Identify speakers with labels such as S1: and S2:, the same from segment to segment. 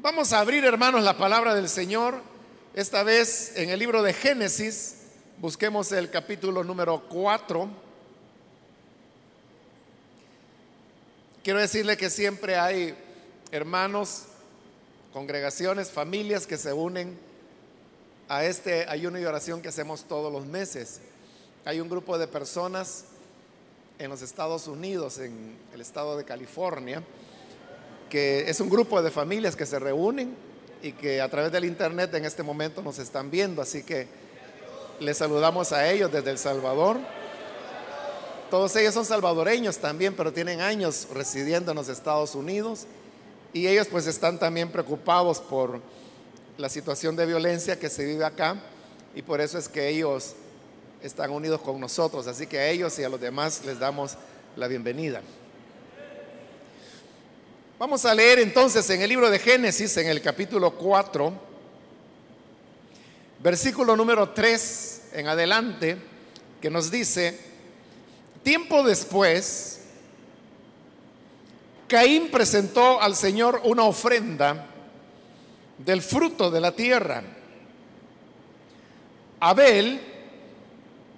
S1: Vamos a abrir, hermanos, la palabra del Señor. Esta vez en el libro de Génesis. Busquemos el capítulo número 4. Quiero decirle que siempre hay hermanos, congregaciones, familias que se unen a este ayuno y oración que hacemos todos los meses. Hay un grupo de personas en los Estados Unidos, en el estado de California, que es un grupo de familias que se reúnen y que a través del internet en este momento nos están viendo. Así que les saludamos a ellos desde El Salvador. Todos ellos son salvadoreños también, pero tienen años residiendo en los Estados Unidos y ellos pues están también preocupados por la situación de violencia que se vive acá y por eso es que ellos están unidos con nosotros. Así que a ellos y a los demás les damos la bienvenida. Vamos a leer entonces en el libro de Génesis, en el capítulo 4, versículo número 3 en adelante, que nos dice, tiempo después, Caín presentó al Señor una ofrenda del fruto de la tierra. Abel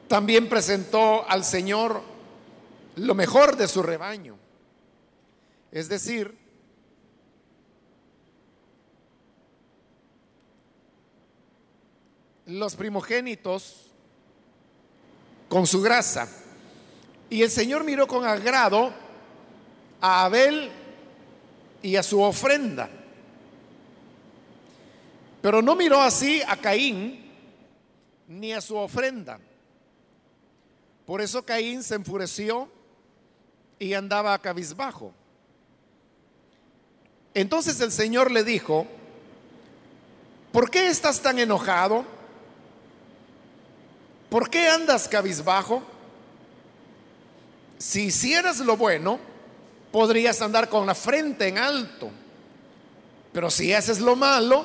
S1: también presentó al Señor lo mejor de su rebaño, es decir, los primogénitos con su grasa. Y el Señor miró con agrado a Abel y a su ofrenda. Pero no miró así a Caín ni a su ofrenda. Por eso Caín se enfureció y andaba a cabizbajo. Entonces el Señor le dijo, ¿por qué estás tan enojado? ¿Por qué andas cabizbajo? Si hicieras lo bueno, podrías andar con la frente en alto. Pero si haces lo malo,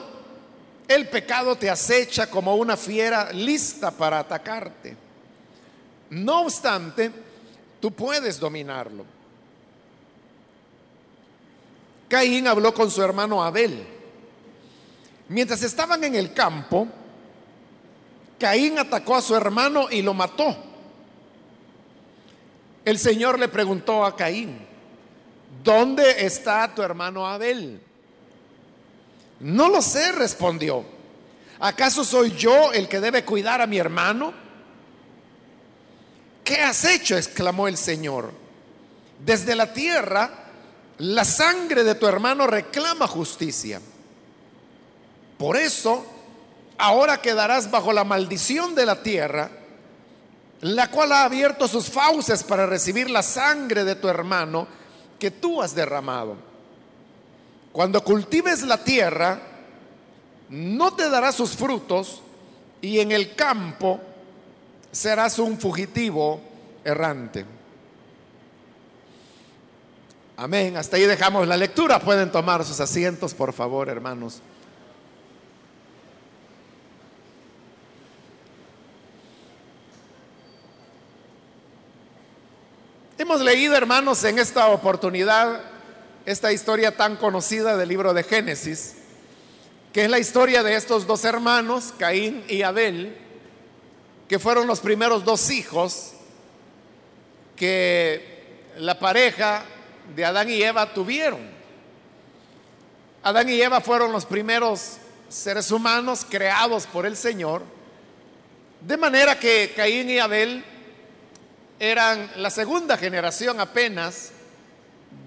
S1: el pecado te acecha como una fiera lista para atacarte. No obstante, tú puedes dominarlo. Caín habló con su hermano Abel. Mientras estaban en el campo, Caín atacó a su hermano y lo mató. El Señor le preguntó a Caín, ¿dónde está tu hermano Abel? No lo sé, respondió. ¿Acaso soy yo el que debe cuidar a mi hermano? ¿Qué has hecho? exclamó el Señor. Desde la tierra, la sangre de tu hermano reclama justicia. Por eso, ahora quedarás bajo la maldición de la tierra, la cual ha abierto sus fauces para recibir la sangre de tu hermano que tú has derramado. Cuando cultives la tierra, no te dará sus frutos y en el campo serás un fugitivo errante. Amén. Hasta ahí dejamos la lectura. Pueden tomar sus asientos, por favor, hermanos. Hemos leído, hermanos, en esta oportunidad esta historia tan conocida del libro de Génesis, que es la historia de estos dos hermanos, Caín y Abel, que fueron los primeros dos hijos que la pareja de Adán y Eva tuvieron. Adán y Eva fueron los primeros seres humanos creados por el Señor, de manera que Caín y Abel eran la segunda generación apenas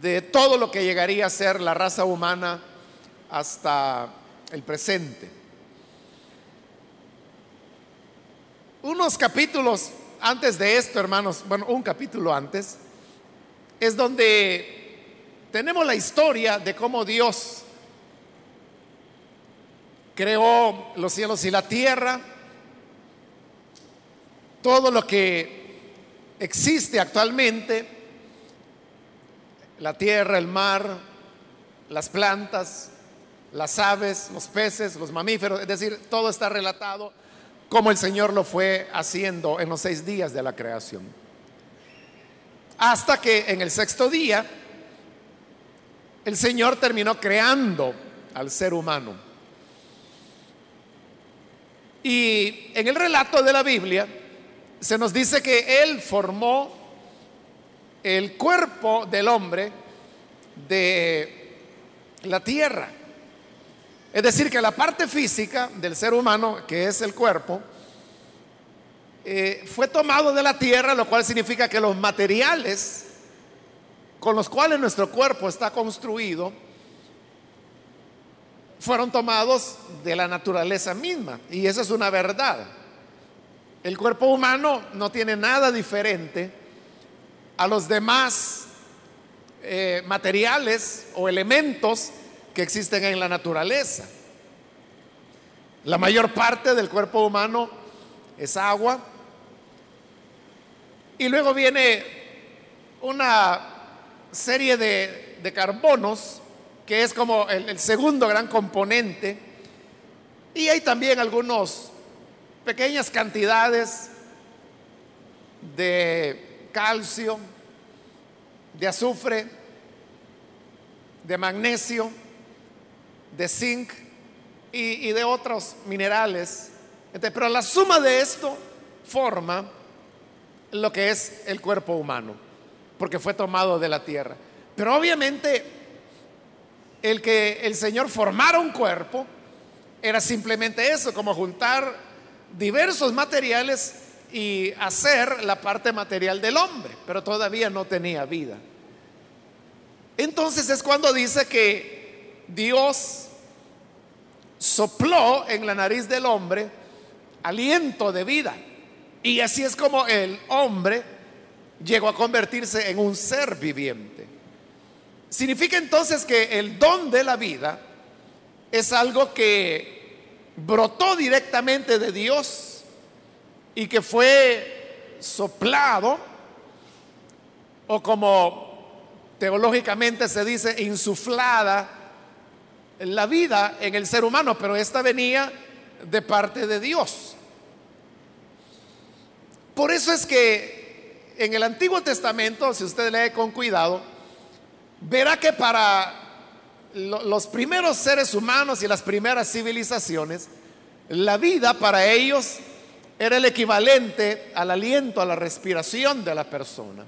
S1: de todo lo que llegaría a ser la raza humana hasta el presente. Unos capítulos antes de esto, hermanos, bueno, un capítulo antes, es donde tenemos la historia de cómo Dios creó los cielos y la tierra, todo lo que existe actualmente, la tierra, el mar, las plantas, las aves, los peces, los mamíferos, es decir, todo está relatado como el Señor lo fue haciendo en los seis días de la creación. Hasta que en el sexto día el Señor terminó creando al ser humano. Y en el relato de la Biblia se nos dice que Él formó el cuerpo del hombre de la tierra. Es decir, que la parte física del ser humano, que es el cuerpo, eh, fue tomado de la tierra, lo cual significa que los materiales con los cuales nuestro cuerpo está construido fueron tomados de la naturaleza misma. Y esa es una verdad. El cuerpo humano no tiene nada diferente a los demás eh, materiales o elementos que existen en la naturaleza. La mayor parte del cuerpo humano es agua. Y luego viene una serie de, carbonos, que es como el, el segundo gran componente. Y hay también algunas pequeñas cantidades de calcio, de azufre, de magnesio, de zinc y, de otros minerales. pero la suma de esto forma lo que es el cuerpo humano, porque fue tomado de la tierra. Pero obviamente el que el Señor formara un cuerpo era simplemente eso, como juntar diversos materiales y hacer la parte material del hombre, pero todavía no tenía vida. Entonces es cuando dice que Dios sopló en la nariz del hombre aliento de vida. Y así es como el hombre llegó a convertirse en un ser viviente. Significa entonces que el don de la vida es algo que brotó directamente de Dios y que fue soplado o como teológicamente se dice insuflada la vida en el ser humano, pero esta venía de parte de Dios. Por eso es que en el Antiguo Testamento, si usted lee con cuidado, verá que para los primeros seres humanos y las primeras civilizaciones, la vida para ellos era el equivalente al aliento, a la respiración de la persona.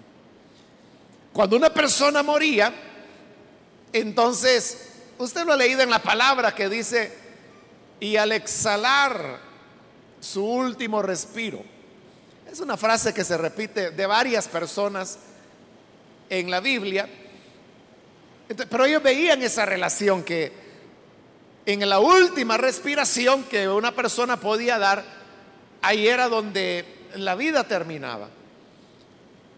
S1: Cuando una persona moría, entonces, usted lo ha leído en la palabra que dice, y al exhalar su último respiro. Es una frase que se repite de varias personas en la Biblia. Pero ellos veían esa relación que en la última respiración que una persona podía dar, ahí era donde la vida terminaba.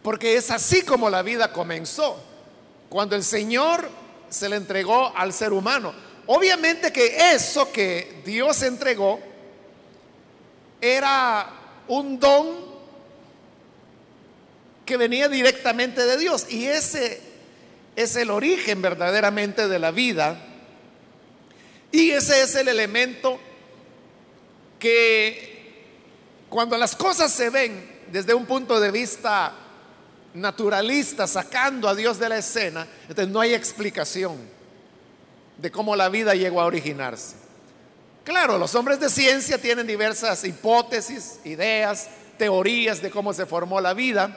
S1: Porque es así como la vida comenzó. Cuando el Señor se le entregó al ser humano. Obviamente que eso que Dios entregó era un don que venía directamente de Dios. Y ese es el origen verdaderamente de la vida. Y ese es el elemento que cuando las cosas se ven desde un punto de vista naturalista sacando a Dios de la escena, entonces no hay explicación de cómo la vida llegó a originarse. Claro, los hombres de ciencia tienen diversas hipótesis, ideas, teorías de cómo se formó la vida,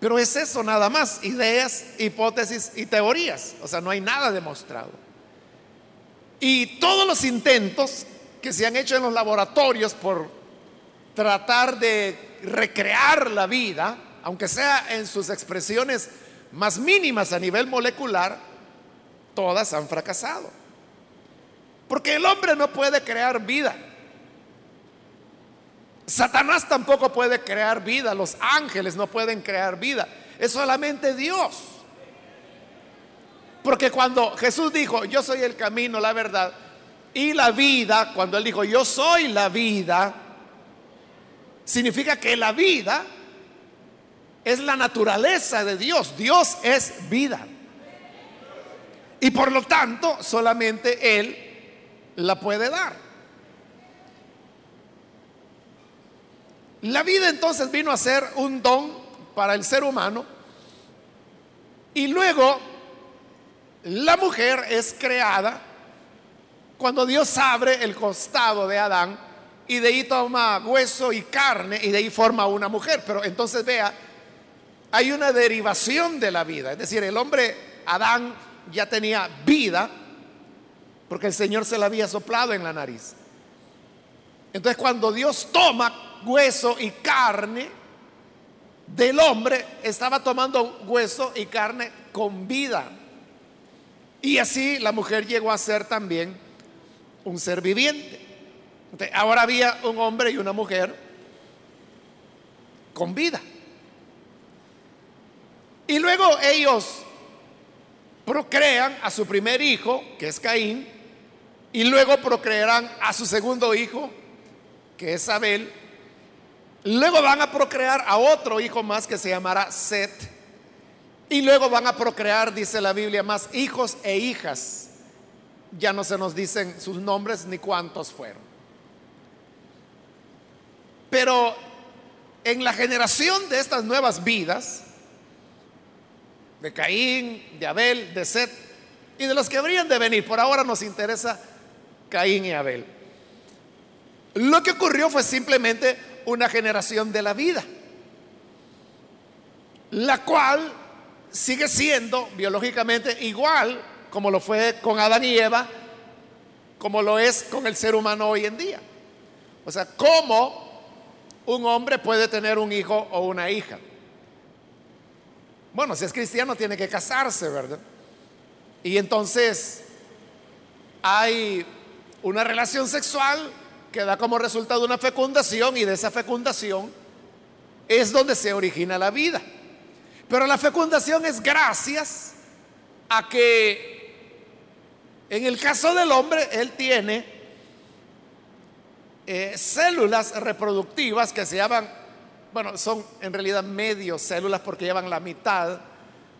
S1: pero es eso nada más, ideas, hipótesis y teorías, o sea, no hay nada demostrado. Y todos los intentos que se han hecho en los laboratorios por tratar de recrear la vida, aunque sea en sus expresiones más mínimas a nivel molecular, todas han fracasado. Porque el hombre no puede crear vida. Satanás tampoco puede crear vida, los ángeles no pueden crear vida, es solamente Dios. Porque cuando Jesús dijo, yo soy el camino, la verdad y la vida, cuando él dijo, yo soy la vida, significa que la vida es la naturaleza de Dios. Dios es vida. Y por lo tanto, solamente Él la puede dar. La vida entonces vino a ser un don para el ser humano y luego la mujer es creada Cuando Dios abre el costado de Adán y de ahí toma hueso y carne y de ahí forma una mujer. Pero entonces vea, hay una derivación de la vida. Es decir, el hombre Adán ya tenía vida porque el Señor se la había soplado en la nariz. Entonces cuando Dios toma hueso y carne del hombre, estaba tomando hueso y carne con vida. Y así la mujer llegó a ser también un ser viviente. ahora había un hombre y una mujer con vida. Y luego ellos procrean a su primer hijo, que es Caín, y luego procrearán a su segundo hijo, que es Abel. Luego van a procrear a otro hijo más que se llamará Set. Y luego van a procrear, dice la Biblia, más hijos e hijas. Ya no se nos dicen sus nombres ni cuántos fueron. Pero en la generación de estas nuevas vidas, de Caín, de Abel, de Set y de los que habrían de venir, por ahora nos interesa Caín y Abel. Lo que ocurrió fue simplemente una generación de la vida, la cual sigue siendo biológicamente igual como lo fue con Adán y Eva, como lo es con el ser humano hoy en día. O sea, ¿cómo un hombre puede tener un hijo o una hija? Bueno, si es cristiano tiene que casarse, ¿verdad? Y entonces hay una relación sexual que da como resultado una fecundación y de esa fecundación es donde se origina la vida. Pero la fecundación es gracias a que en el caso del hombre él tiene eh, células reproductivas que se llaman, bueno, son en realidad medio células porque llevan la mitad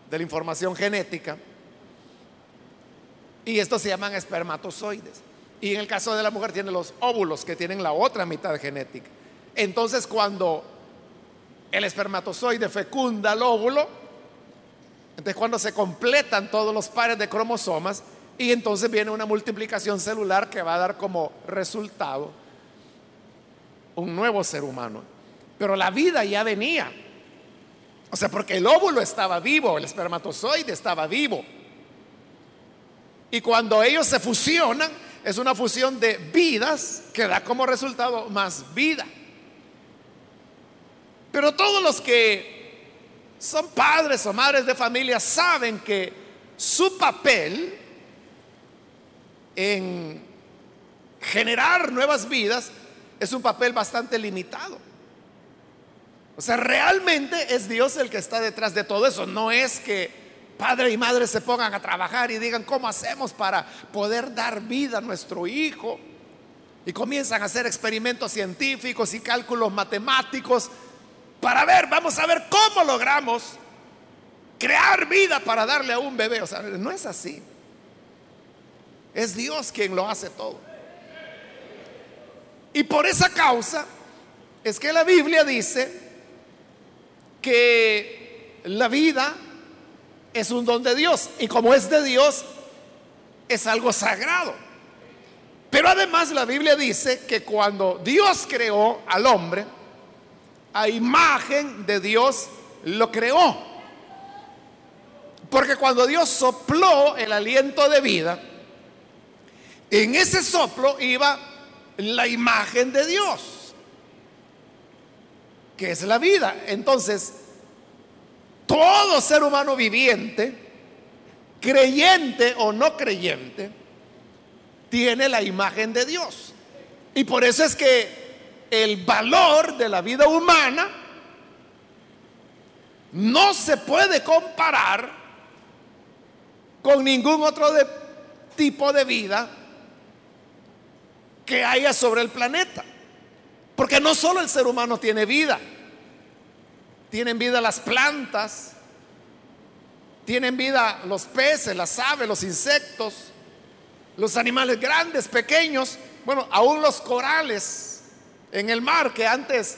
S1: de la información genética. Y estos se llaman espermatozoides. Y en el caso de la mujer tiene los óvulos que tienen la otra mitad genética. Entonces cuando el espermatozoide fecunda el óvulo, entonces cuando se completan todos los pares de cromosomas y entonces viene una multiplicación celular que va a dar como resultado un nuevo ser humano. Pero la vida ya venía. O sea, porque el óvulo estaba vivo, el espermatozoide estaba vivo. Y cuando ellos se fusionan, es una fusión de vidas que da como resultado más vida. Pero todos los que son padres o madres de familia saben que su papel en generar nuevas vidas es un papel bastante limitado. O sea, realmente es Dios el que está detrás de todo eso. No es que padre y madre se pongan a trabajar y digan, ¿cómo hacemos para poder dar vida a nuestro hijo? Y comienzan a hacer experimentos científicos y cálculos matemáticos para ver, vamos a ver cómo logramos crear vida para darle a un bebé. O sea, no es así. Es Dios quien lo hace todo. Y por esa causa es que la Biblia dice que la vida es un don de Dios y como es de Dios, es algo sagrado. Pero además la Biblia dice que cuando Dios creó al hombre, a imagen de Dios lo creó. Porque cuando Dios sopló el aliento de vida, en ese soplo iba la imagen de Dios, que es la vida. Entonces, todo ser humano viviente, creyente o no creyente, tiene la imagen de Dios. Y por eso es que el valor de la vida humana no se puede comparar con ningún otro tipo de vida que haya sobre el planeta. Porque no solo el ser humano tiene vida, tienen vida las plantas, tienen vida los peces, las aves, los insectos, los animales grandes, pequeños, bueno, aún los corales en el mar que antes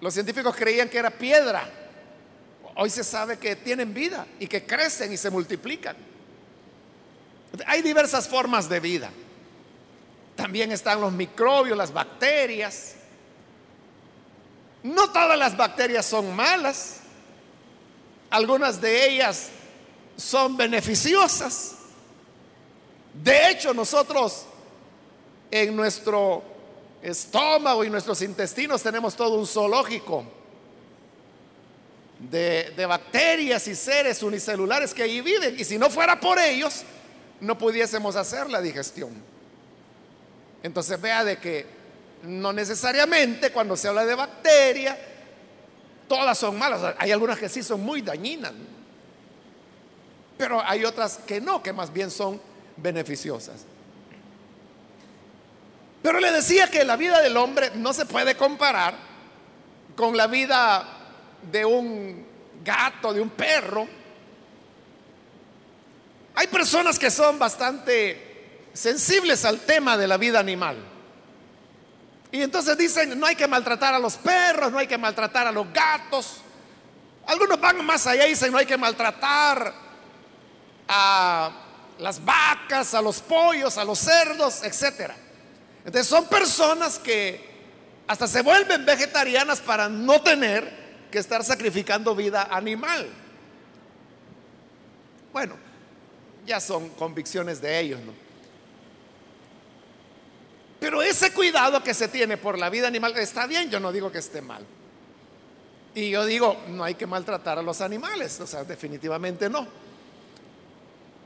S1: los científicos creían que era piedra. Hoy se sabe que tienen vida y que crecen y se multiplican. Hay diversas formas de vida. También están los microbios, las bacterias. No todas las bacterias son malas. Algunas de ellas son beneficiosas. De hecho, nosotros en nuestro estómago y nuestros intestinos tenemos todo un zoológico de, bacterias y seres unicelulares que ahí viven. Y si no fuera por ellos, no pudiésemos hacer la digestión. Entonces vea de que no necesariamente cuando se habla de bacterias, todas son malas. Hay algunas que sí son muy dañinas. Pero hay otras que no, que más bien son beneficiosas. Pero le decía que la vida del hombre no se puede comparar con la vida de un gato, de un perro. Hay personas que son bastante sensibles al tema de la vida animal. Y entonces dicen, no hay que maltratar a los perros, no hay que maltratar a los gatos. Algunos van más allá y dicen, no hay que maltratar a las vacas, a los pollos, a los cerdos, etcétera. Entonces son personas que hasta se vuelven vegetarianas para no tener que estar sacrificando vida animal. Bueno, ya son convicciones de ellos, ¿no? Pero ese cuidado que se tiene por la vida animal está bien, yo no digo que esté mal. Y yo digo, no hay que maltratar a los animales, o sea, definitivamente no.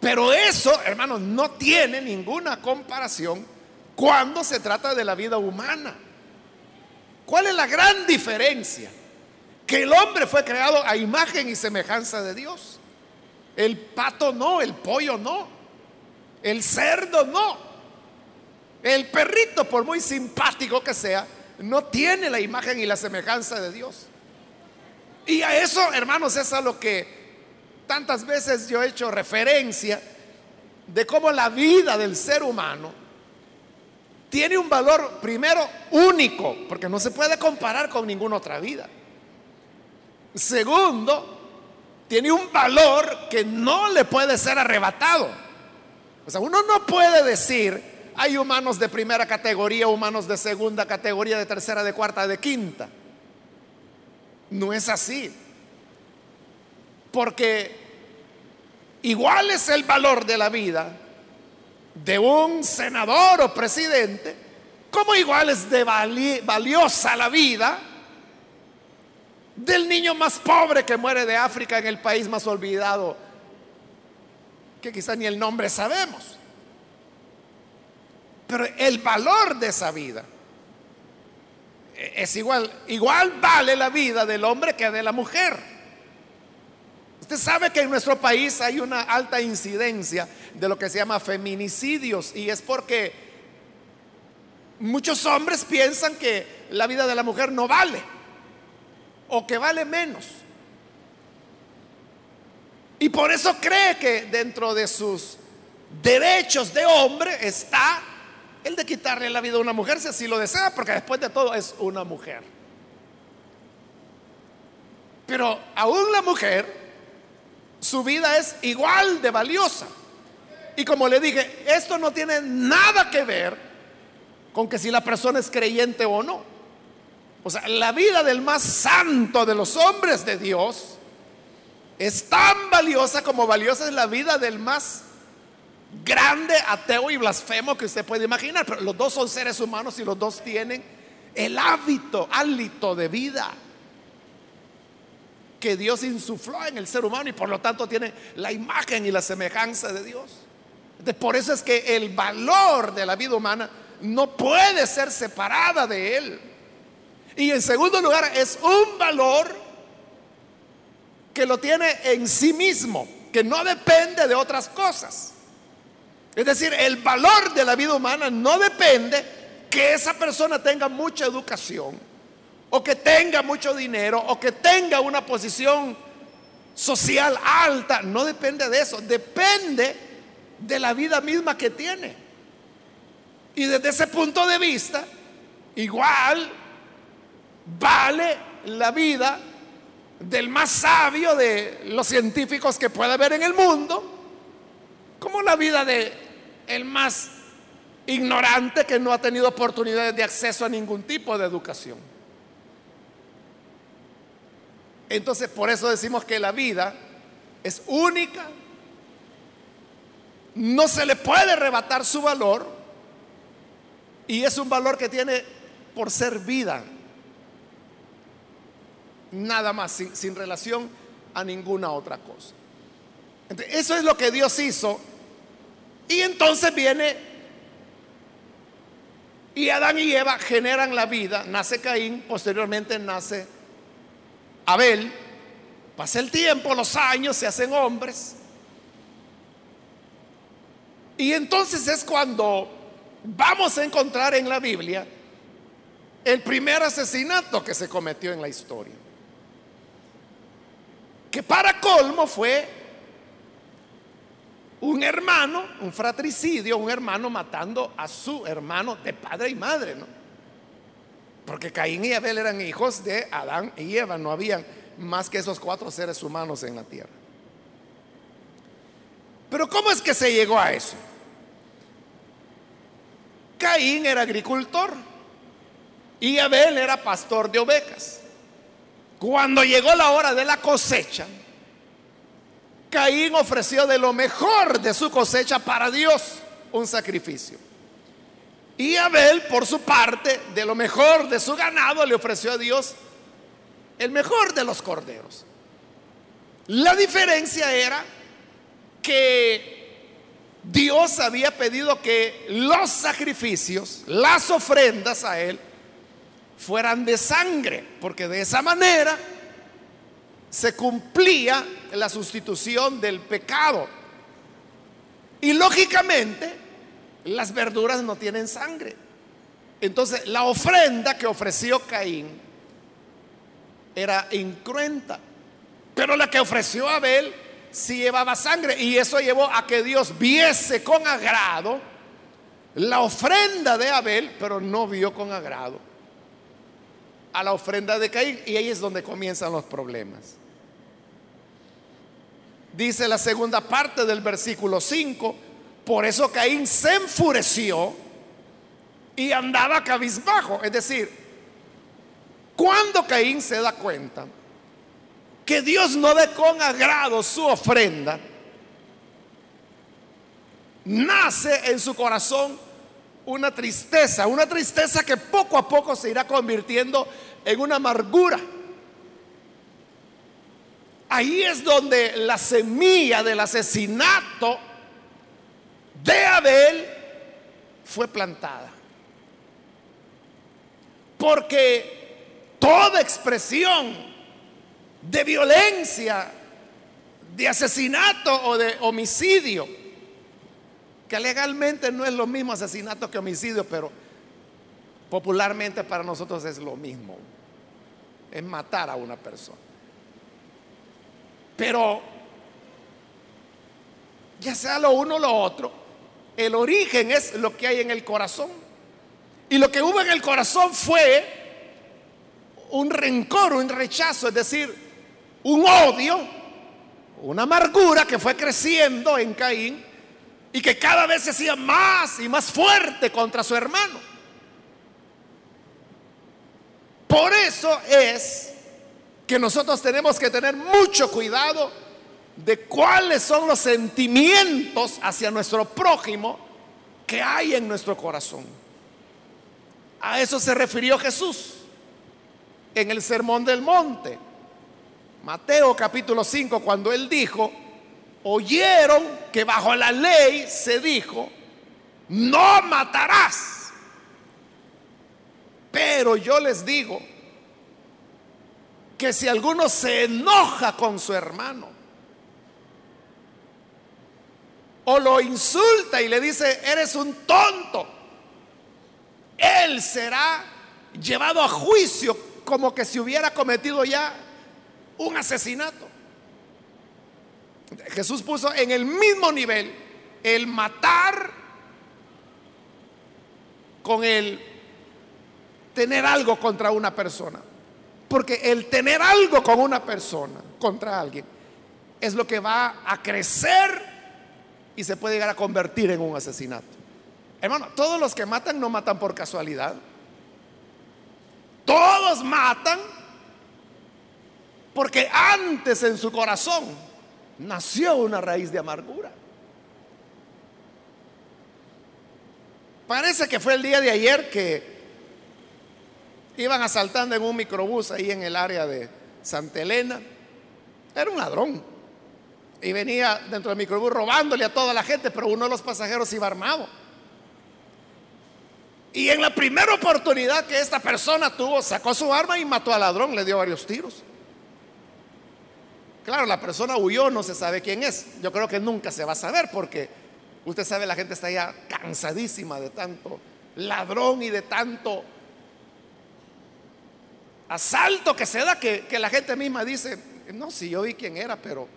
S1: Pero eso, hermanos, no tiene ninguna comparación cuando se trata de la vida humana. ¿Cuál es la gran diferencia? Que el hombre fue creado a imagen y semejanza de Dios. El pato no, el pollo no, el cerdo no. El perrito, por muy simpático que sea, no tiene la imagen y la semejanza de Dios. Y a eso, hermanos, es a lo que tantas veces yo he hecho referencia de cómo la vida del ser humano tiene un valor, primero, único, porque no se puede comparar con ninguna otra vida. Segundo, tiene un valor que no le puede ser arrebatado. O sea, uno no puede decir, hay humanos de primera categoría, humanos de segunda categoría, de tercera, de cuarta, de quinta. No es así. Porque igual es el valor de la vida de un senador o presidente, como igual es de valiosa la vida del niño más pobre que muere de África en el país más olvidado, que quizá ni el nombre sabemos. Pero el valor de esa vida es igual, igual vale la vida del hombre que de la mujer. Usted sabe que en nuestro país hay una alta incidencia de lo que se llama feminicidios y es porque muchos hombres piensan que la vida de la mujer no vale o que vale menos. Y por eso cree que dentro de sus derechos de hombre está el de quitarle la vida a una mujer si así lo desea, porque después de todo es una mujer. Pero aún la mujer su vida es igual de valiosa. Y como le dije, esto no tiene nada que ver con que si la persona es creyente o no. O sea, la vida del más santo de los hombres de Dios es tan valiosa como valiosa es la vida del más grande ateo y blasfemo que usted puede imaginar. Pero los dos son seres humanos y los dos tienen el hábito, hálito de vida que Dios insufló en el ser humano y por lo tanto tiene la imagen y la semejanza de Dios. por eso es que el valor de la vida humana no puede ser separada de él. Y en segundo lugar, es un valor que lo tiene en sí mismo, que no depende de otras cosas. Es decir, el valor de la vida humana no depende que esa persona tenga mucha educación o que tenga mucho dinero, o que tenga una posición social alta. No depende de eso, depende de la vida misma que tiene. Y desde ese punto de vista, igual vale la vida del más sabio de los científicos que pueda haber en el mundo como la vida de el más ignorante que no ha tenido oportunidades de acceso a ningún tipo de educación. Entonces, por eso decimos que la vida es única, no se le puede arrebatar su valor y es un valor que tiene por ser vida, nada más, sin, relación a ninguna otra cosa. eso es lo que Dios hizo y entonces viene y Adán y Eva generan la vida, nace Caín, posteriormente nace Abel, pasa el tiempo, los años, se hacen hombres. Y entonces es cuando vamos a encontrar en la Biblia el primer asesinato que se cometió en la historia. Que para colmo fue un hermano, un fratricidio, un hermano matando a su hermano de padre y madre, ¿no? Porque Caín y Abel eran hijos de Adán y Eva, no habían más que esos cuatro seres humanos en la tierra. Pero ¿cómo es que se llegó a eso? Caín era agricultor y Abel era pastor de ovejas. Cuando llegó la hora de la cosecha, Caín ofreció de lo mejor de su cosecha para Dios un sacrificio. Y Abel, por su parte, de lo mejor de su ganado, le ofreció a Dios el mejor de los corderos. La diferencia era que Dios había pedido que los sacrificios, las ofrendas a Él, fueran de sangre, porque de esa manera se cumplía la sustitución del pecado. Y lógicamente, las verduras no tienen sangre. Entonces, la ofrenda que ofreció Caín era incruenta. Pero la que ofreció Abel sí llevaba sangre. Y eso llevó a que Dios viese con agrado la ofrenda de Abel, pero no vio con agrado a la ofrenda de Caín. Y ahí es donde comienzan los problemas. Dice la segunda parte del versículo 5, por eso Caín se enfureció y andaba cabizbajo. Es decir, cuando Caín se da cuenta que Dios no ve con agrado su ofrenda, nace en su corazón una tristeza, una tristeza que poco a poco se irá convirtiendo en una amargura. Ahí es donde la semilla del asesinato de Abel fue plantada. Porque toda expresión de violencia, de asesinato o de homicidio, que legalmente no es lo mismo asesinato que homicidio, pero popularmente para nosotros es lo mismo, es matar a una persona. Pero ya sea lo uno o lo otro, el origen es lo que hay en el corazón. Y lo que hubo en el corazón fue un rencor, un rechazo, es decir, un odio, una amargura que fue creciendo en Caín y que cada vez se hacía más y más fuerte contra su hermano. Por eso es que nosotros tenemos que tener mucho cuidado de cuáles son los sentimientos hacia nuestro prójimo que hay en nuestro corazón. A eso se refirió Jesús en el Sermón del Monte. Mateo capítulo 5, cuando él dijo, oyeron que bajo la ley se dijo, no matarás. Pero yo les digo que si alguno se enoja con su hermano o lo insulta y le dice, eres un tonto, él será llevado a juicio como que si hubiera cometido ya un asesinato. Jesús puso en el mismo nivel el matar con el tener algo contra una persona. Porque el tener algo con una persona, contra alguien, es lo que va a crecer y se puede llegar a convertir en un asesinato. Hermano, todos los que matan no matan por casualidad. Todos matan porque antes en su corazón nació una raíz de amargura. Parece que fue el día de ayer que iban asaltando en un microbús ahí en el área de Santa Elena. Era un ladrón. Y venía dentro del microbús robándole a toda la gente, pero uno de los pasajeros iba armado. Y en la primera oportunidad que esta persona tuvo, sacó su arma y mató al ladrón, le dio varios tiros. Claro, la persona huyó, no se sabe quién es. Yo creo que nunca se va a saber porque usted sabe, la gente está ya cansadísima de tanto ladrón y de tanto asalto que se da que, la gente misma dice, no, si yo vi quién era, pero...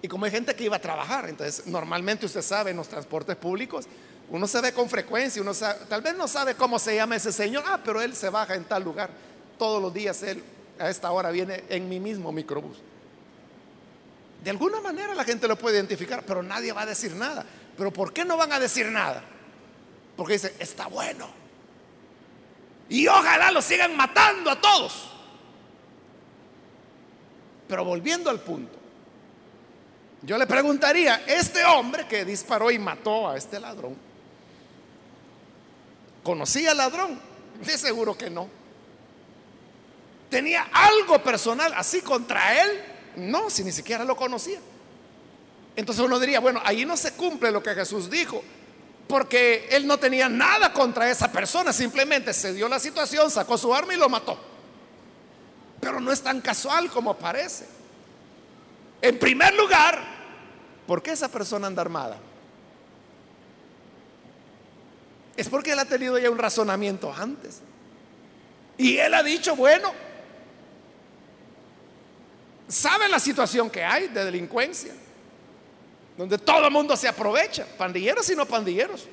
S1: Y como hay gente que iba a trabajar, entonces normalmente usted sabe en los transportes públicos, uno se ve con frecuencia, uno tal vez no sabe cómo se llama ese señor, ah, pero él se baja en tal lugar. Todos los días él a esta hora viene en mi mismo microbús. De alguna manera la gente lo puede identificar, pero nadie va a decir nada. ¿Pero por qué no van a decir nada? Porque dice, está bueno. Y ojalá lo sigan matando a todos. Pero volviendo al punto, yo le preguntaría, este hombre que disparó y mató a este ladrón, ¿conocía al ladrón? De seguro que no. ¿Tenía algo personal así contra él? No, si ni siquiera lo conocía. Entonces uno diría, bueno, ahí no se cumple lo que Jesús dijo, porque él no tenía nada contra esa persona, simplemente se dio la situación, sacó su arma y lo mató. Pero no es tan casual como parece. En primer lugar, ¿por qué esa persona anda armada? Es porque él ha tenido ya un razonamiento antes. Y él ha dicho, bueno, sabe la situación que hay de delincuencia, donde todo el mundo se aprovecha, pandilleros y no pandilleros.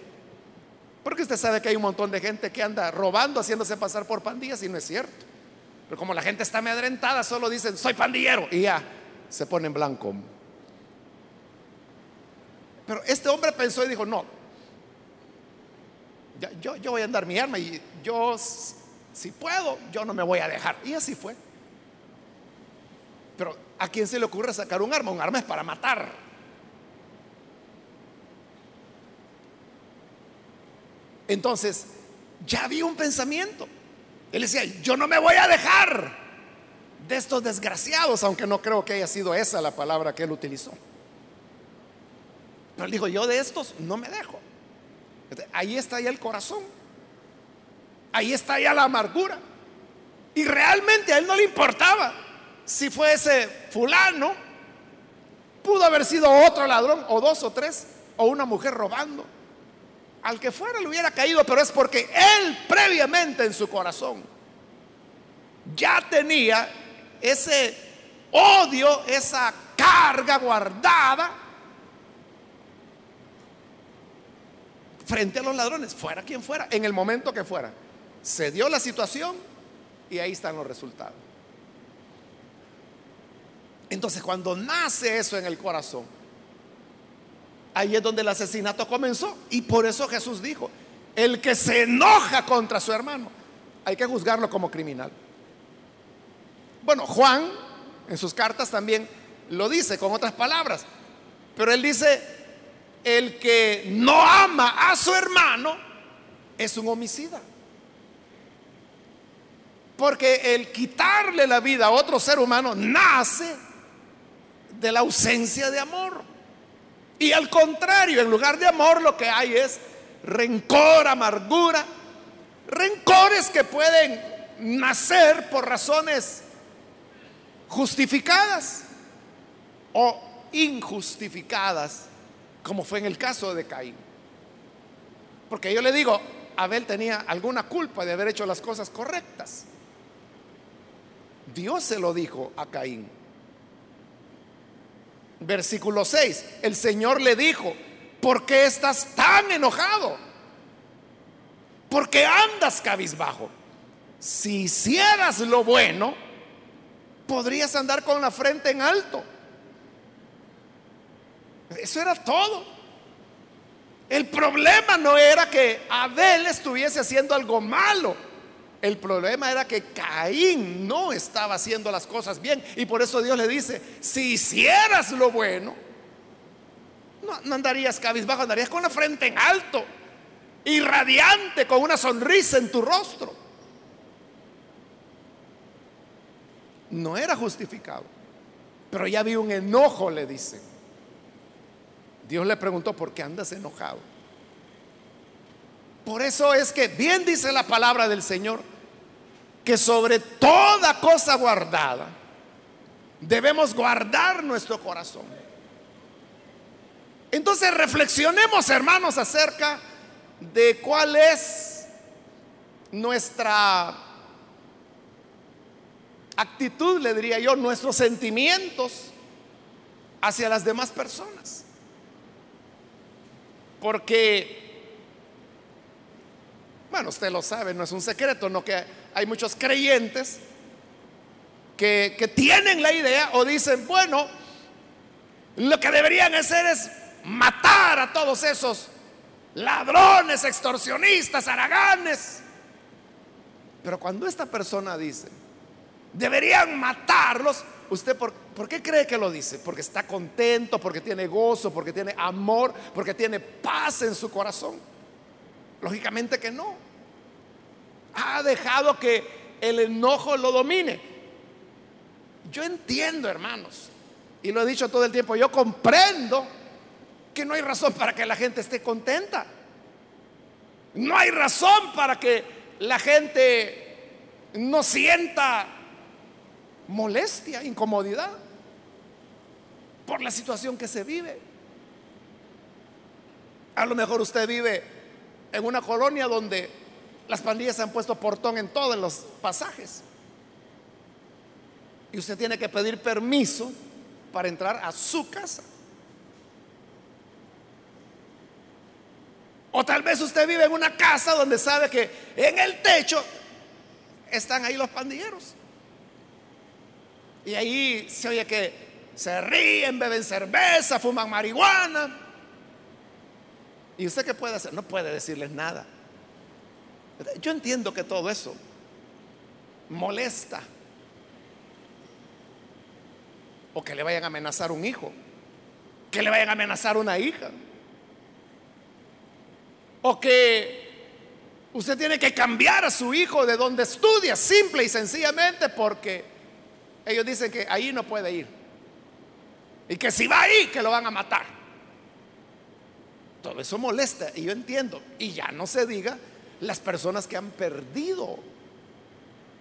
S1: Porque usted sabe que hay un montón de gente que anda robando, haciéndose pasar por pandillas y no es cierto. Pero como la gente está amedrentada, solo dicen, soy pandillero y ya se pone en blanco. Pero este hombre pensó y dijo, no, yo, yo voy a andar mi arma y yo, si puedo, yo no me voy a dejar. Y así fue. Pero ¿a quién se le ocurre sacar un arma? Un arma es para matar. Entonces, ya había un pensamiento. Él decía, yo no me voy a dejar de estos desgraciados, aunque no creo que haya sido esa la palabra que él utilizó. Pero él dijo, yo de estos no me dejo. Ahí está ya el corazón. Ahí está ya la amargura. Y realmente a él no le importaba si fuese fulano, pudo haber sido otro ladrón, o dos o tres, o una mujer robando. Al que fuera le hubiera caído, pero es porque él previamente en su corazón ya tenía ese odio, esa carga guardada frente a los ladrones, fuera quien fuera, en el momento que fuera. Se dio la situación y ahí están los resultados. Entonces cuando nace eso en el corazón, ahí es donde el asesinato comenzó. Y por eso Jesús dijo, el que se enoja contra su hermano, hay que juzgarlo como criminal. Bueno, Juan en sus cartas también lo dice con otras palabras, pero él dice, el que no ama a su hermano es un homicida. Porque el quitarle la vida a otro ser humano nace de la ausencia de amor. Y al contrario, en lugar de amor lo que hay es rencor, amargura, rencores que pueden nacer por razones justificadas o injustificadas, como fue en el caso de Caín. Porque yo le digo, Abel tenía alguna culpa de haber hecho las cosas correctas. Dios se lo dijo a Caín. Versículo 6. El Señor le dijo, ¿por qué estás tan enojado? ¿Por qué andas cabizbajo? Si hicieras lo bueno, podrías andar con la frente en alto. Eso era todo. El problema no era que Abel estuviese haciendo algo malo. El problema era que Caín no estaba haciendo las cosas bien. Y por eso Dios le dice, si hicieras lo bueno, no, no andarías cabizbajo, andarías con la frente en alto y radiante, con una sonrisa en tu rostro. No era justificado. Pero ya había un enojo, le dice. Dios le preguntó, ¿por qué andas enojado? Por eso es que bien dice la palabra del Señor, que sobre toda cosa guardada, debemos guardar nuestro corazón. Entonces reflexionemos, hermanos, acerca de cuál es nuestra actitud, le diría yo, nuestros sentimientos hacia las demás personas. Porque, bueno, usted lo sabe, no es un secreto, no que hay muchos creyentes que, que tienen la idea o dicen, bueno, lo que deberían hacer es matar a todos esos ladrones, extorsionistas, haraganes. Pero cuando esta persona dice, deberían matarlos, ¿usted por, por, qué cree que lo dice? ¿Porque está contento, porque tiene gozo, porque tiene amor, porque tiene paz en su corazón? Lógicamente que no. Ha dejado que el enojo lo domine. Yo entiendo, hermanos, y lo he dicho todo el tiempo, yo comprendo que no hay razón para que la gente esté contenta. No hay razón para que la gente no sienta molestia, incomodidad por la situación que se vive. A lo mejor usted vive en una colonia donde las pandillas han puesto portón en todos los pasajes. Y usted tiene que pedir permiso para entrar a su casa. O tal vez usted vive en una casa donde sabe que en el techo están ahí los pandilleros. Y ahí se oye que se ríen, beben cerveza, fuman marihuana. ¿Y usted qué puede hacer? No puede decirles nada. Yo entiendo que todo eso molesta. O que le vayan a amenazar un hijo. Que le vayan a amenazar una hija. O que usted tiene que cambiar a su hijo de donde estudia, simple y sencillamente porque ellos dicen que ahí no puede ir. Y que si va ahí, que lo van a matar. Todo eso molesta y yo entiendo. Y ya no se diga las personas que han perdido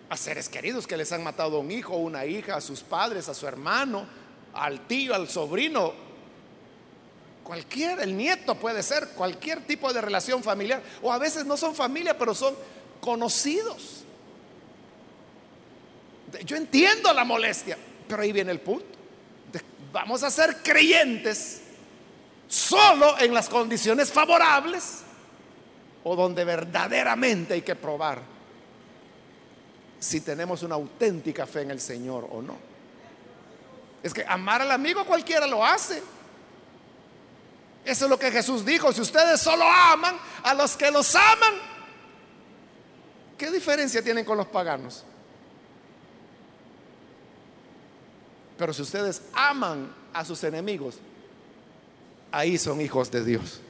S1: a seres queridos, que les han matado a un hijo, una hija, a sus padres, a su hermano, al tío, al sobrino, Cualquier, el nieto puede ser, cualquier tipo de relación familiar. O a veces no son familia, pero son conocidos. Yo entiendo la molestia, pero ahí viene el punto. Vamos a ser creyentes solo en las condiciones favorables o donde verdaderamente hay que probar si tenemos una auténtica fe en el Señor o no. Es que amar al amigo cualquiera lo hace. Eso es lo que Jesús dijo. Si ustedes solo aman a los que los aman, ¿qué diferencia tienen con los paganos? Pero si ustedes aman a sus enemigos, ahí son hijos de Dios.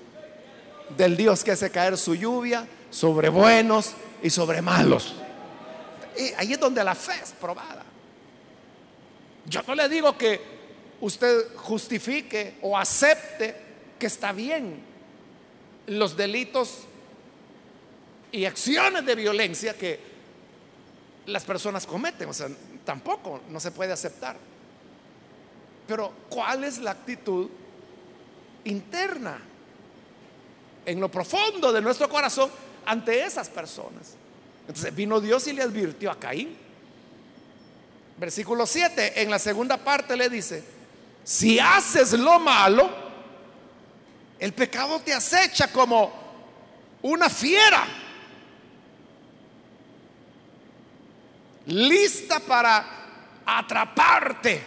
S1: Del Dios que hace caer su lluvia sobre buenos y sobre malos. Ahí es donde la fe es probada. Yo no le digo que usted justifique o acepte que está bien los delitos y acciones de violencia que las personas cometen. O sea, tampoco no se puede aceptar. Pero ¿cuál es la actitud interna en lo profundo de nuestro corazón ante esas personas? Entonces vino Dios y le advirtió a Caín. Versículo 7, en la segunda parte le dice, si haces lo malo, el pecado te acecha como una fiera, lista para atraparte.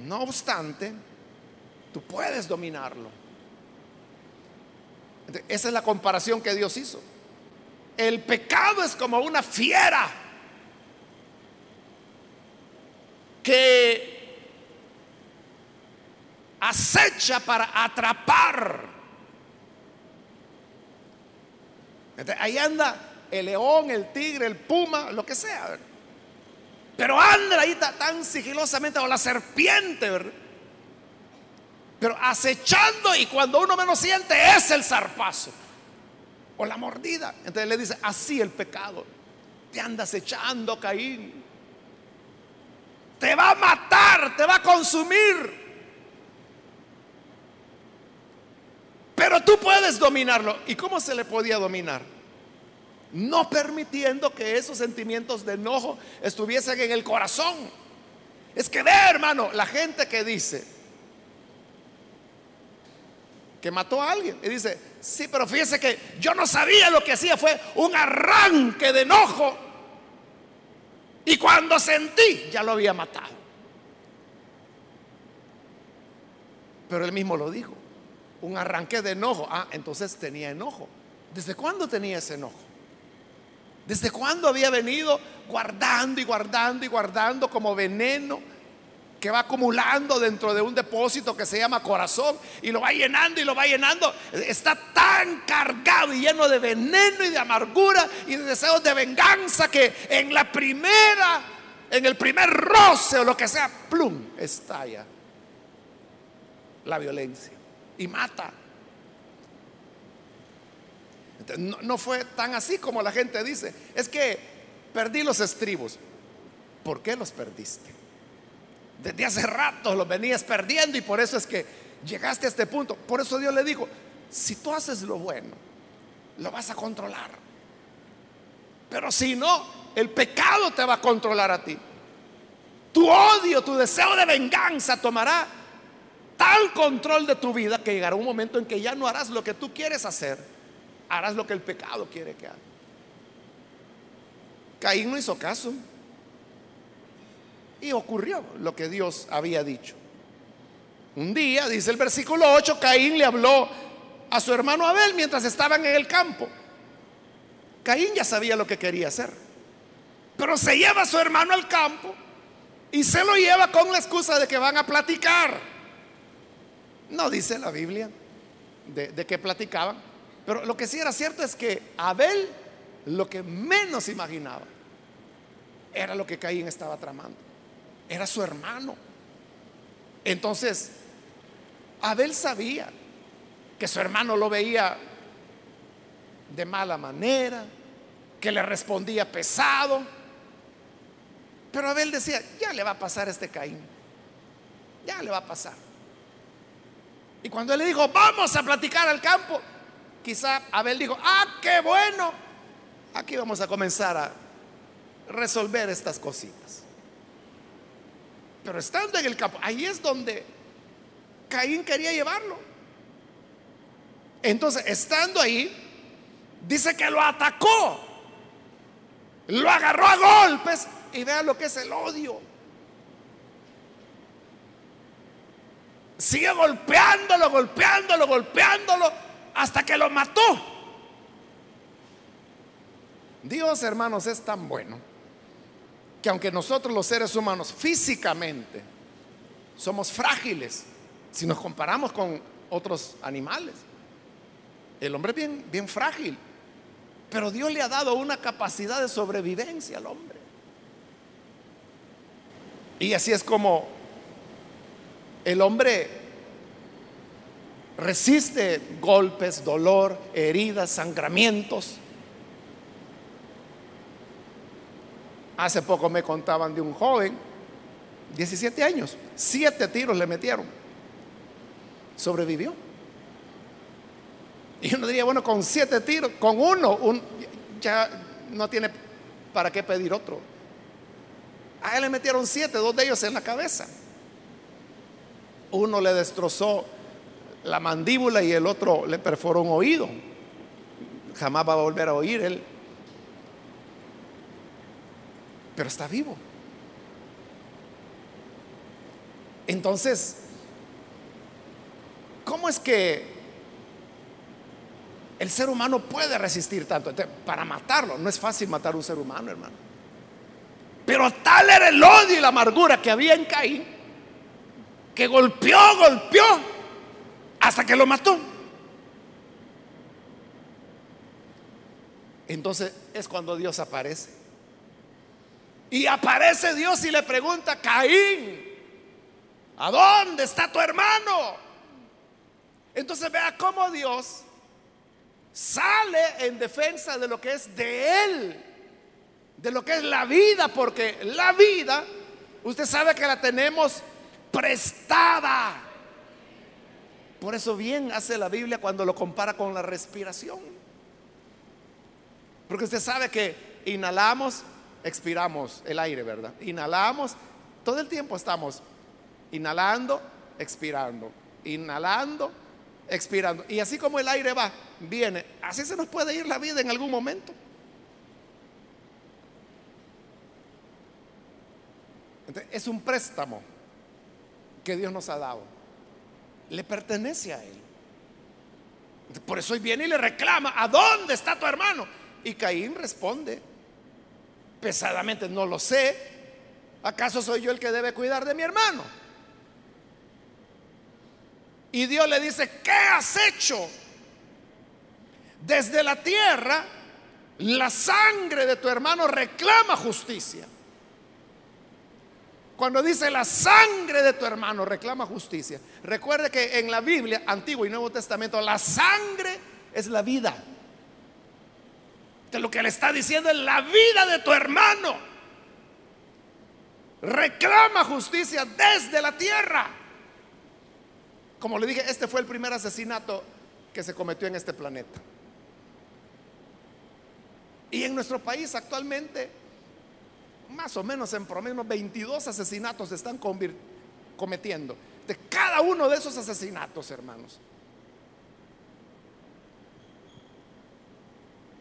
S1: No obstante, tú puedes dominarlo. Esa es la comparación que Dios hizo. El pecado es como una fiera que acecha para atrapar. ahí anda el león, el tigre, el puma, lo que sea. Pero anda ahí tan sigilosamente, o la serpiente. Pero acechando y cuando uno menos siente es el zarpazo o la mordida. Entonces le dice, así el pecado. Te anda acechando, Caín. Te va a matar, te va a consumir. Pero tú puedes dominarlo. ¿Y cómo se le podía dominar? No permitiendo que esos sentimientos de enojo estuviesen en el corazón. Es que ve, hermano, la gente que dice, que mató a alguien. Y dice, sí, pero fíjese que yo no sabía lo que hacía, fue un arranque de enojo. Y cuando sentí, ya lo había matado. Pero él mismo lo dijo, un arranque de enojo. Ah, entonces tenía enojo. ¿Desde cuándo tenía ese enojo? ¿Desde cuándo había venido guardando y guardando y guardando como veneno? Que va acumulando dentro de un depósito que se llama corazón y lo va llenando y lo va llenando. Está tan cargado y lleno de veneno y de amargura y de deseos de venganza que en la primera, en el primer roce o lo que sea, plum, estalla la violencia y mata. No, no fue tan así como la gente dice. Es que perdí los estribos. ¿Por qué los perdiste? Desde hace rato los venías perdiendo y por eso es que llegaste a este punto. Por eso Dios le dijo, si tú haces lo bueno, lo vas a controlar. Pero si no, el pecado te va a controlar a ti. Tu odio, tu deseo de venganza tomará tal control de tu vida que llegará un momento en que ya no harás lo que tú quieres hacer, harás lo que el pecado quiere que haga. Caín no hizo caso. Y ocurrió lo que Dios había dicho. Un día, dice el versículo 8, Caín le habló a su hermano Abel mientras estaban en el campo. Caín ya sabía lo que quería hacer. Pero se lleva a su hermano al campo y se lo lleva con la excusa de que van a platicar. No dice la Biblia de, de qué platicaban. Pero lo que sí era cierto es que Abel lo que menos imaginaba era lo que Caín estaba tramando era su hermano. Entonces, Abel sabía que su hermano lo veía de mala manera, que le respondía pesado. Pero Abel decía, ya le va a pasar a este Caín, ya le va a pasar. Y cuando él le dijo, vamos a platicar al campo, quizá Abel dijo, ah, qué bueno, aquí vamos a comenzar a resolver estas cositas. Pero estando en el campo, ahí es donde Caín quería llevarlo. Entonces, estando ahí, dice que lo atacó, lo agarró a golpes y vea lo que es el odio. Sigue golpeándolo, golpeándolo, golpeándolo, hasta que lo mató. Dios, hermanos, es tan bueno que aunque nosotros los seres humanos físicamente somos frágiles, si nos comparamos con otros animales, el hombre es bien, bien frágil, pero Dios le ha dado una capacidad de sobrevivencia al hombre. Y así es como el hombre resiste golpes, dolor, heridas, sangramientos Hace poco me contaban de un joven, 17 años, siete tiros le metieron. Sobrevivió. Y uno diría, bueno, con siete tiros, con uno, ya no tiene para qué pedir otro. A él le metieron siete, dos de ellos en la cabeza. Uno le destrozó la mandíbula y el otro le perforó un oído. Jamás va a volver a oír él pero está vivo. Entonces, ¿cómo es que el ser humano puede resistir tanto. para matarlo, no es fácil matar a un ser humano, hermano. Pero tal era el odio y la amargura que había en Caín, que golpeó, golpeó, hasta que lo mató. Entonces es cuando Dios aparece. Y aparece Dios y le pregunta, Caín, ¿a dónde está tu hermano? Entonces vea cómo Dios sale en defensa de lo que es de Él, de lo que es la vida, porque la vida, usted sabe que la tenemos prestada. Por eso bien hace la Biblia cuando lo compara con la respiración. Porque usted sabe que inhalamos, expiramos el aire, ¿verdad? Inhalamos, todo el tiempo estamos inhalando, expirando, inhalando, expirando. Y así como el aire va, viene, así se nos puede ir la vida en algún momento. es un préstamo que Dios nos ha dado. Le pertenece a Él. Por eso hoy viene y le reclama, ¿a dónde está tu hermano? Y Caín responde pesadamente, no lo sé. ¿Acaso soy yo el que debe cuidar de mi hermano? Y Dios le dice, ¿qué has hecho? Desde la tierra, la sangre de tu hermano reclama justicia. Cuando dice la sangre de tu hermano reclama justicia, recuerde que en la Biblia, Antiguo y Nuevo Testamento, la sangre es la vida. Que lo que le está diciendo es la vida de tu hermano. Reclama justicia desde la tierra. Como le dije, este fue el primer asesinato que se cometió en este planeta. Y en nuestro país actualmente, más o menos en promedio, 22 asesinatos se están cometiendo. De cada uno de esos asesinatos, hermanos.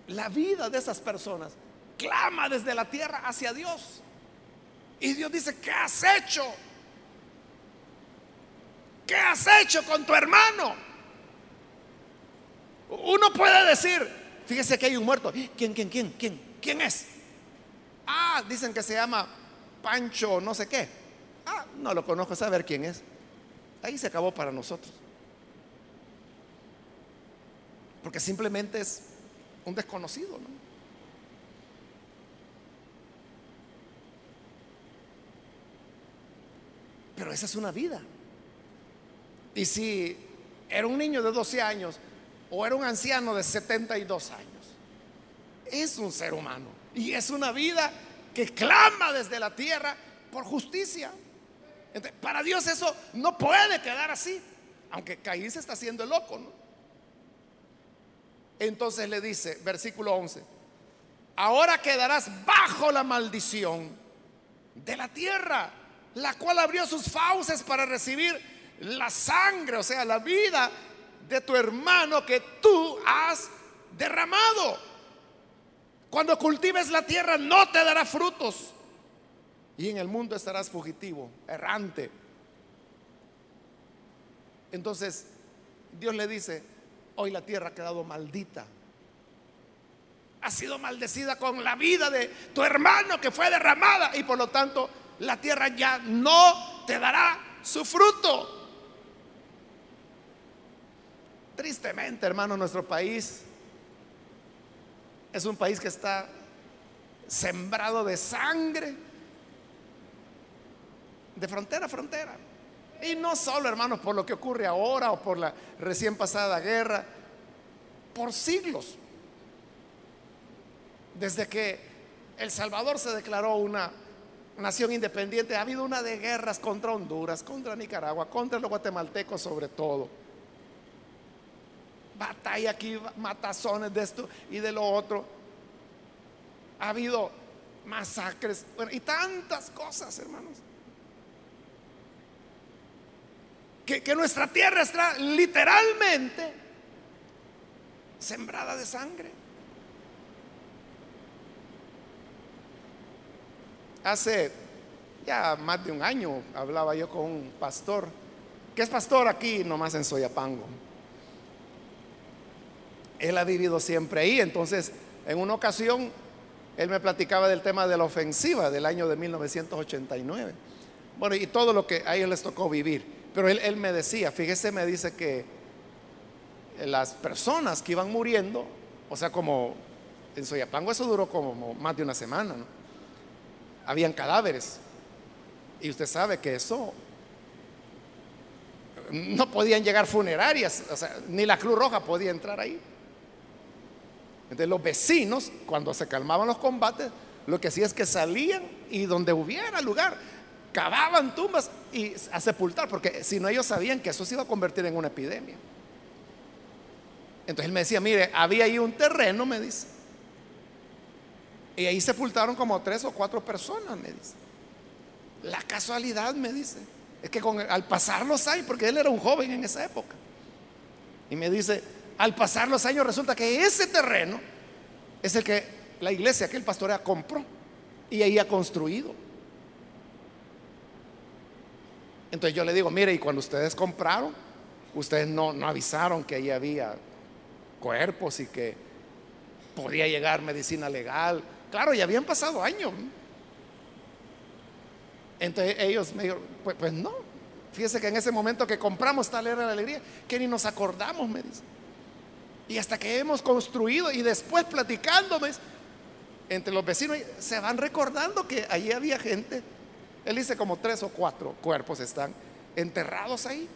S1: La vida de esas personas clama desde la tierra hacia Dios. Y Dios dice, ¿qué has hecho? ¿Qué has hecho con tu hermano? Uno puede decir, fíjese que hay un muerto. ¿Quién, quién, quién, quién? ¿Quién es? Ah, dicen que se llama Pancho, no sé qué. Ah, no lo conozco, saber quién es. Ahí se acabó para nosotros. Porque simplemente es un desconocido, ¿no? Pero esa es una vida. Y si era un niño de 12 años o era un anciano de 72 años, es un ser humano y es una vida que clama desde la tierra por justicia. para Dios eso no puede quedar así, aunque Caín se está haciendo loco, Entonces le dice, versículo 11, ahora quedarás bajo la maldición de la tierra, la cual abrió sus fauces para recibir la sangre, o sea, la vida de tu hermano que tú has derramado. Cuando cultives la tierra no te dará frutos. Y en el mundo estarás fugitivo, errante. Entonces, Dios le dice, hoy la tierra ha quedado maldita. Ha sido maldecida con la vida de tu hermano que fue derramada y por lo tanto la tierra ya no te dará su fruto. Tristemente, hermano, nuestro país es un país que está sembrado de sangre, de frontera a frontera. Y no solo, hermanos, por lo que ocurre ahora o por la recién pasada guerra, por siglos. Desde que El Salvador se declaró una nación independiente, ha habido una de guerras contra Honduras, contra Nicaragua, contra los guatemaltecos sobre todo batalla aquí, matazones de esto y de lo otro. Ha habido masacres y tantas cosas, hermanos. Que, nuestra tierra está literalmente sembrada de sangre. Hace ya más de un año hablaba yo con un pastor, que es pastor aquí nomás en Soyapango él ha vivido siempre ahí. Entonces, en una ocasión, él me platicaba del tema de la ofensiva del año de 1989. Bueno, y todo lo que a ellos les tocó vivir. Pero él, me decía, fíjese, me dice que las personas que iban muriendo, o sea, como en Soyapango eso duró como más de una semana, ¿no? Habían cadáveres. Y usted sabe que eso no podían llegar funerarias, o sea, ni la Cruz Roja podía entrar ahí. Entonces los vecinos, cuando se calmaban los combates, lo que hacían es que salían y donde hubiera lugar, cavaban tumbas y a sepultar, porque si no ellos sabían que eso se iba a convertir en una epidemia. Entonces él me decía, mire, había ahí un terreno, me dice. Y ahí sepultaron como tres o cuatro personas, me dice. La casualidad, me dice, es que al pasar los años, porque él era un joven en esa época, y me dice, al pasar los años resulta que ese terreno es el que la iglesia que el pastorea compró y ahí ha construido. Entonces yo le digo, mire, y cuando ustedes compraron, ustedes no, no avisaron que ahí había cuerpos y que podía llegar medicina legal. Claro, ya habían pasado años. Entonces ellos me dijeron, pues, pues, no, fíjese que en ese momento que compramos tal era la alegría, que ni nos acordamos, me dice. Y hasta que hemos construido y después platicándome entre los vecinos, se van recordando que allí había gente. Él dice como tres o cuatro cuerpos están enterrados ahí.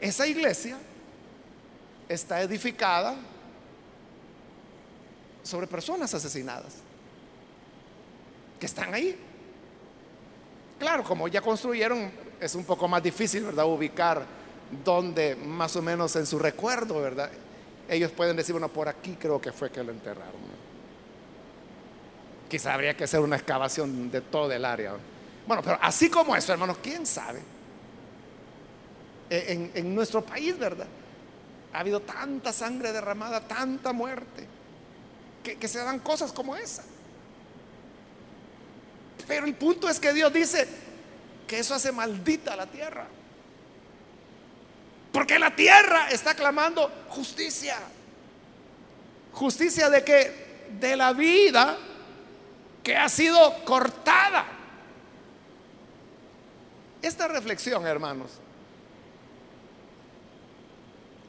S1: Esa iglesia está edificada sobre personas asesinadas que están ahí. Claro, como ya construyeron, es un poco más difícil, ¿verdad? Ubicar donde más o menos en su recuerdo, ¿verdad? Ellos pueden decir, bueno, por aquí creo que fue que lo enterraron. Quizá habría que hacer una excavación de todo el área. Bueno, pero así como eso, hermanos, ¿quién sabe? En, nuestro país, ¿verdad? Ha habido tanta sangre derramada, tanta muerte, que se dan cosas como esa. Pero el punto es que Dios dice que eso hace maldita la tierra. Porque la tierra está clamando justicia. Justicia de que de la vida que ha sido cortada. Esta reflexión, hermanos,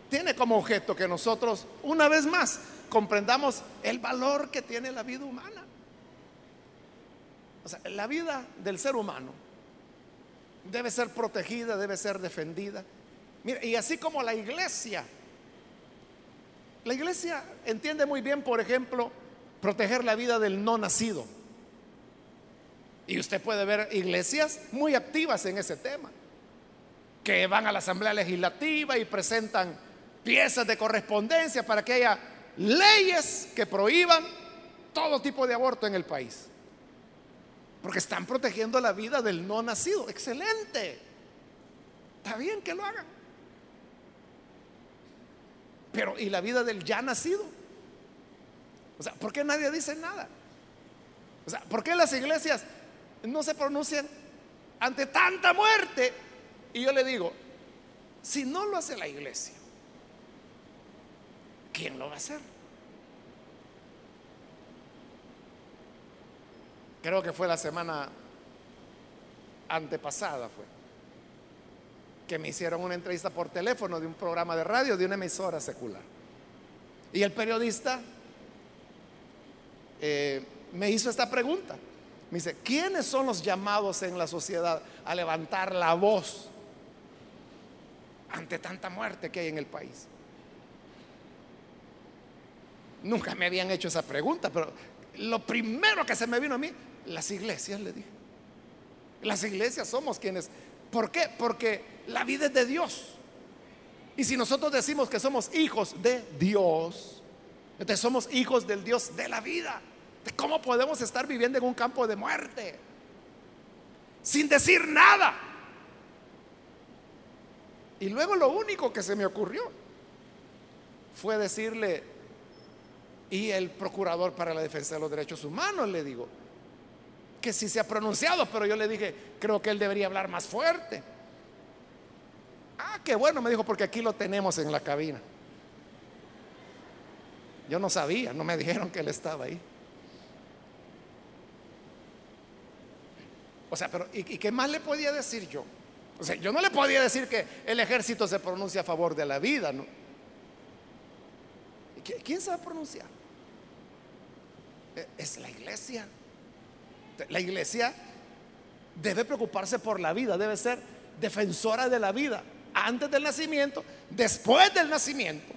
S1: tiene como objeto que nosotros, una vez más, comprendamos el valor que tiene la vida humana. O sea, la vida del ser humano debe ser protegida, debe ser defendida y así como la iglesia, la iglesia entiende muy bien, por ejemplo, proteger la vida del no nacido. Y usted puede ver iglesias muy activas en ese tema, que van a la Asamblea Legislativa y presentan piezas de correspondencia para que haya leyes que prohíban todo tipo de aborto en el país. Porque están protegiendo la vida del no nacido. Excelente. Está bien que lo hagan. Pero ¿y la vida del ya nacido? O sea, ¿por qué nadie dice nada? O sea, ¿por qué las iglesias no se pronuncian ante tanta muerte? Y yo le digo, si no lo hace la iglesia, ¿quién lo va a hacer? Creo que fue la semana antepasada fue que me hicieron una entrevista por teléfono de un programa de radio de una emisora secular. Y el periodista eh, me hizo esta pregunta. Me dice, ¿quiénes son los llamados en la sociedad a levantar la voz ante tanta muerte que hay en el país? Nunca me habían hecho esa pregunta, pero lo primero que se me vino a mí, las iglesias, le dije. Las iglesias somos quienes ¿Por qué? Porque la vida es de Dios. Y si nosotros decimos que somos hijos de Dios, entonces somos hijos del Dios de la vida. ¿Cómo podemos estar viviendo en un campo de muerte? Sin decir nada. Y luego lo único que se me ocurrió fue decirle, y el procurador para la defensa de los derechos humanos, le digo, que sí se ha pronunciado, pero yo le dije, creo que él debería hablar más fuerte. Ah, qué bueno, me dijo, porque aquí lo tenemos en la cabina. Yo no sabía, no me dijeron que él estaba ahí. O sea, pero ¿y, qué más le podía decir yo? O sea, yo no le podía decir que el ejército se pronuncia a favor de la vida, ¿no? ¿Quién se va a pronunciar? E, es la iglesia. La iglesia debe preocuparse por la vida, debe ser defensora de la vida antes del nacimiento, después del nacimiento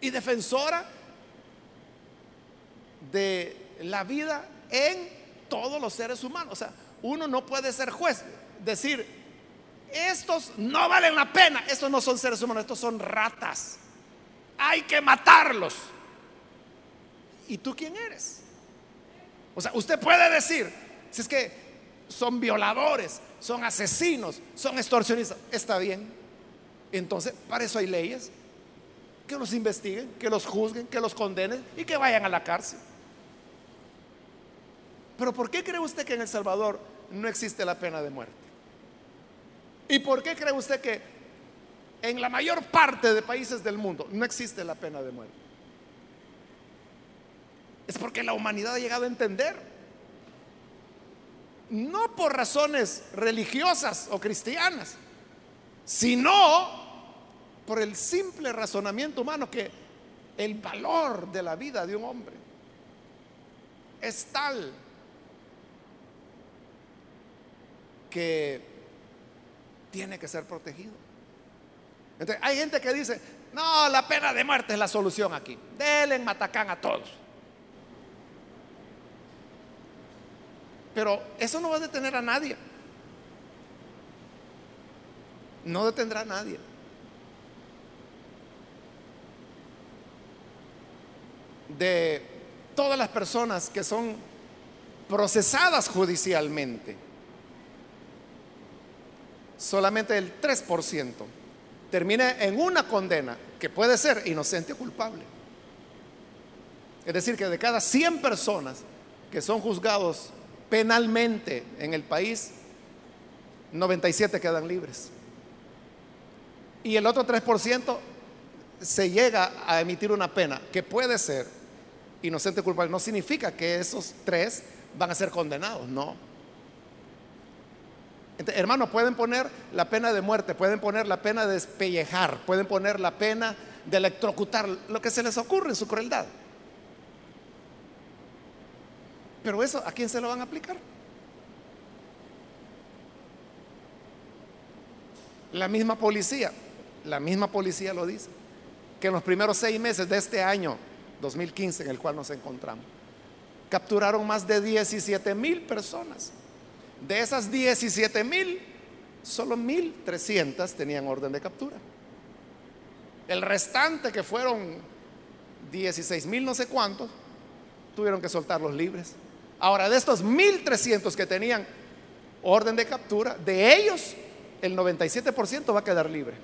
S1: y defensora de la vida en todos los seres humanos. O sea, uno no puede ser juez, decir, estos no valen la pena, estos no son seres humanos, estos son ratas, hay que matarlos. ¿Y tú quién eres? O sea, usted puede decir, si es que son violadores, son asesinos, son extorsionistas, está bien. Entonces, para eso hay leyes, que los investiguen, que los juzguen, que los condenen y que vayan a la cárcel. Pero ¿por qué cree usted que en El Salvador no existe la pena de muerte. ¿Y por qué cree usted que en la mayor parte de países del mundo no existe la pena de muerte? Es porque la humanidad ha llegado a entender, no por razones religiosas o cristianas, sino por el simple razonamiento humano que el valor de la vida de un hombre es tal que tiene que ser protegido. Entonces, hay gente que dice, no, la pena de muerte es la solución aquí. Denle en Matacán a todos. Pero eso no va a detener a nadie. No detendrá a nadie. De todas las personas que son procesadas judicialmente, solamente el 3% termina en una condena que puede ser inocente o culpable. Es decir, que de cada 100 personas que son juzgados penalmente en el país, 97 quedan libres. Y el otro 3% se llega a emitir una pena que puede ser inocente o culpable. No significa que esos tres van a ser condenados, no. Hermanos, pueden poner la pena de muerte, pueden poner la pena de despellejar, pueden poner la pena de electrocutar, lo que se les ocurre en su crueldad. Pero eso, ¿a quién se lo van a aplicar? La misma policía, la misma policía lo dice, que en los primeros seis meses de este año 2015 en el cual nos encontramos, capturaron más de 17 mil personas. De esas 17 mil, solo 1.300 tenían orden de captura. El restante, que fueron 16 mil no sé cuántos, tuvieron que soltarlos libres. Ahora, de estos 1.300 que tenían orden de captura, de ellos el 97% va a quedar libre.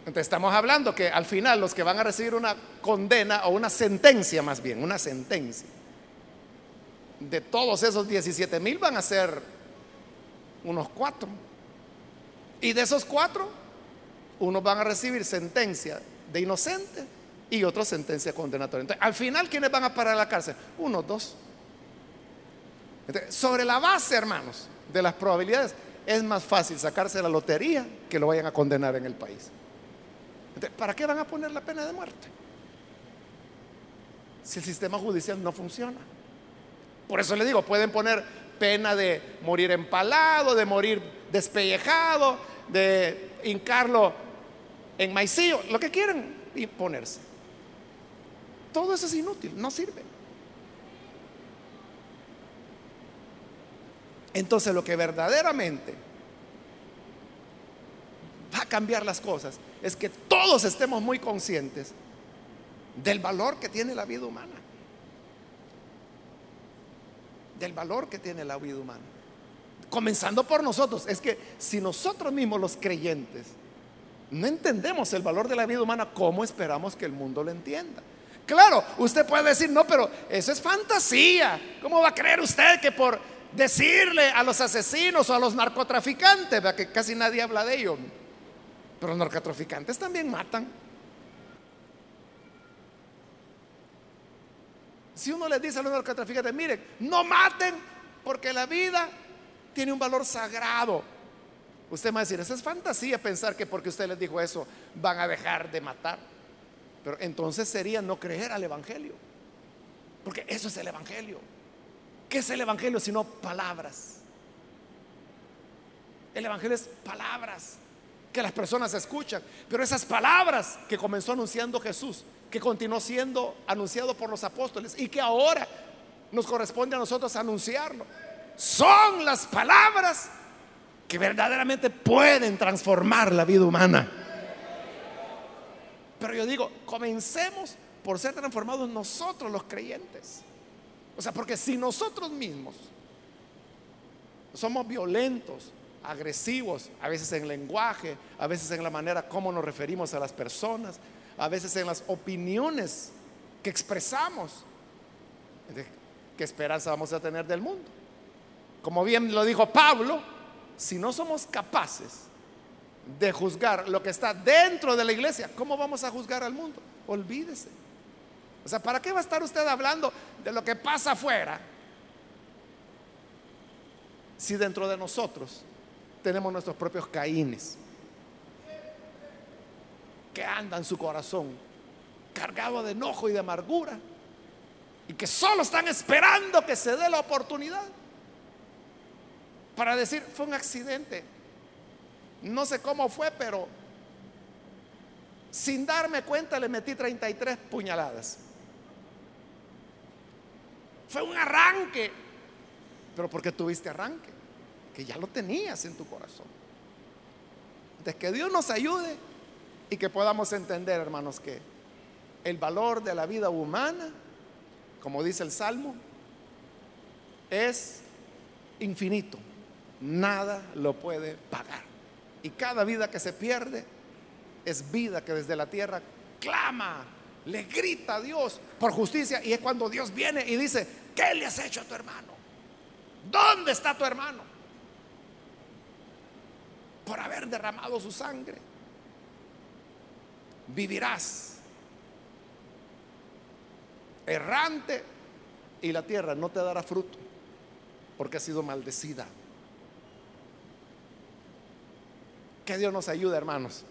S1: Entonces estamos hablando que al final los que van a recibir una condena o una sentencia más bien, una sentencia, de todos esos 17 mil van a ser unos cuatro. Y de esos cuatro, unos van a recibir sentencia de inocente y otros sentencia condenatoria. Entonces, al final, ¿quiénes van a parar a la cárcel? Unos dos. sobre la base, hermanos, de las probabilidades, es más fácil sacarse la lotería que lo vayan a condenar en el país. ¿Para qué van a poner la pena de muerte? Si el sistema judicial no funciona. Por eso le digo, pueden poner pena de morir empalado, de morir despellejado, de hincarlo en maicillo, lo que quieran imponerse. Todo eso es inútil, no sirve. Entonces lo que verdaderamente va a cambiar las cosas es que todos estemos muy conscientes del valor que tiene la vida humana del valor que tiene la vida humana. Comenzando por nosotros. Es que si nosotros mismos los creyentes no entendemos el valor de la vida humana, ¿cómo esperamos que el mundo lo entienda? Claro, usted puede decir, no, pero eso es fantasía. ¿Cómo va a creer usted que por decirle a los asesinos o a los narcotraficantes, que casi nadie habla de ellos, pero los narcotraficantes también matan. Si uno les dice a los narcotraficantes, miren, no maten porque la vida tiene un valor sagrado. Usted me va a decir, esa es fantasía pensar que porque usted les dijo eso van a dejar de matar. Pero entonces sería no creer al Evangelio. Porque eso es el Evangelio. ¿Qué es el Evangelio sino palabras? El Evangelio es palabras que las personas escuchan. Pero esas palabras que comenzó anunciando Jesús, que continuó siendo anunciado por los apóstoles y que ahora nos corresponde a nosotros anunciarlo, son las palabras que verdaderamente pueden transformar la vida humana. Pero yo digo, comencemos por ser transformados nosotros los creyentes. O sea, porque si nosotros mismos somos violentos, agresivos, a veces en lenguaje, a veces en la manera como nos referimos a las personas, a veces en las opiniones que expresamos, ¿qué esperanza vamos a tener del mundo? Como bien lo dijo Pablo, si no somos capaces de juzgar lo que está dentro de la iglesia, ¿cómo vamos a juzgar al mundo? Olvídese. O sea, ¿para qué va a estar usted hablando de lo que pasa afuera si dentro de nosotros tenemos nuestros propios caínes que andan en su corazón cargado de enojo y de amargura y que solo están esperando que se dé la oportunidad para decir, fue un accidente, no sé cómo fue, pero sin darme cuenta le metí 33 puñaladas. Fue un arranque. Pero porque tuviste arranque? Que ya lo tenías en tu corazón. De que Dios nos ayude y que podamos entender, hermanos, que el valor de la vida humana, como dice el Salmo, es infinito. Nada lo puede pagar. Y cada vida que se pierde es vida que desde la tierra clama, le grita a Dios por justicia. Y es cuando Dios viene y dice, ¿Qué le has hecho a tu hermano? ¿Dónde está tu hermano? Por haber derramado su sangre. Vivirás errante y la tierra no te dará fruto porque ha sido maldecida. Que Dios nos ayude, hermanos,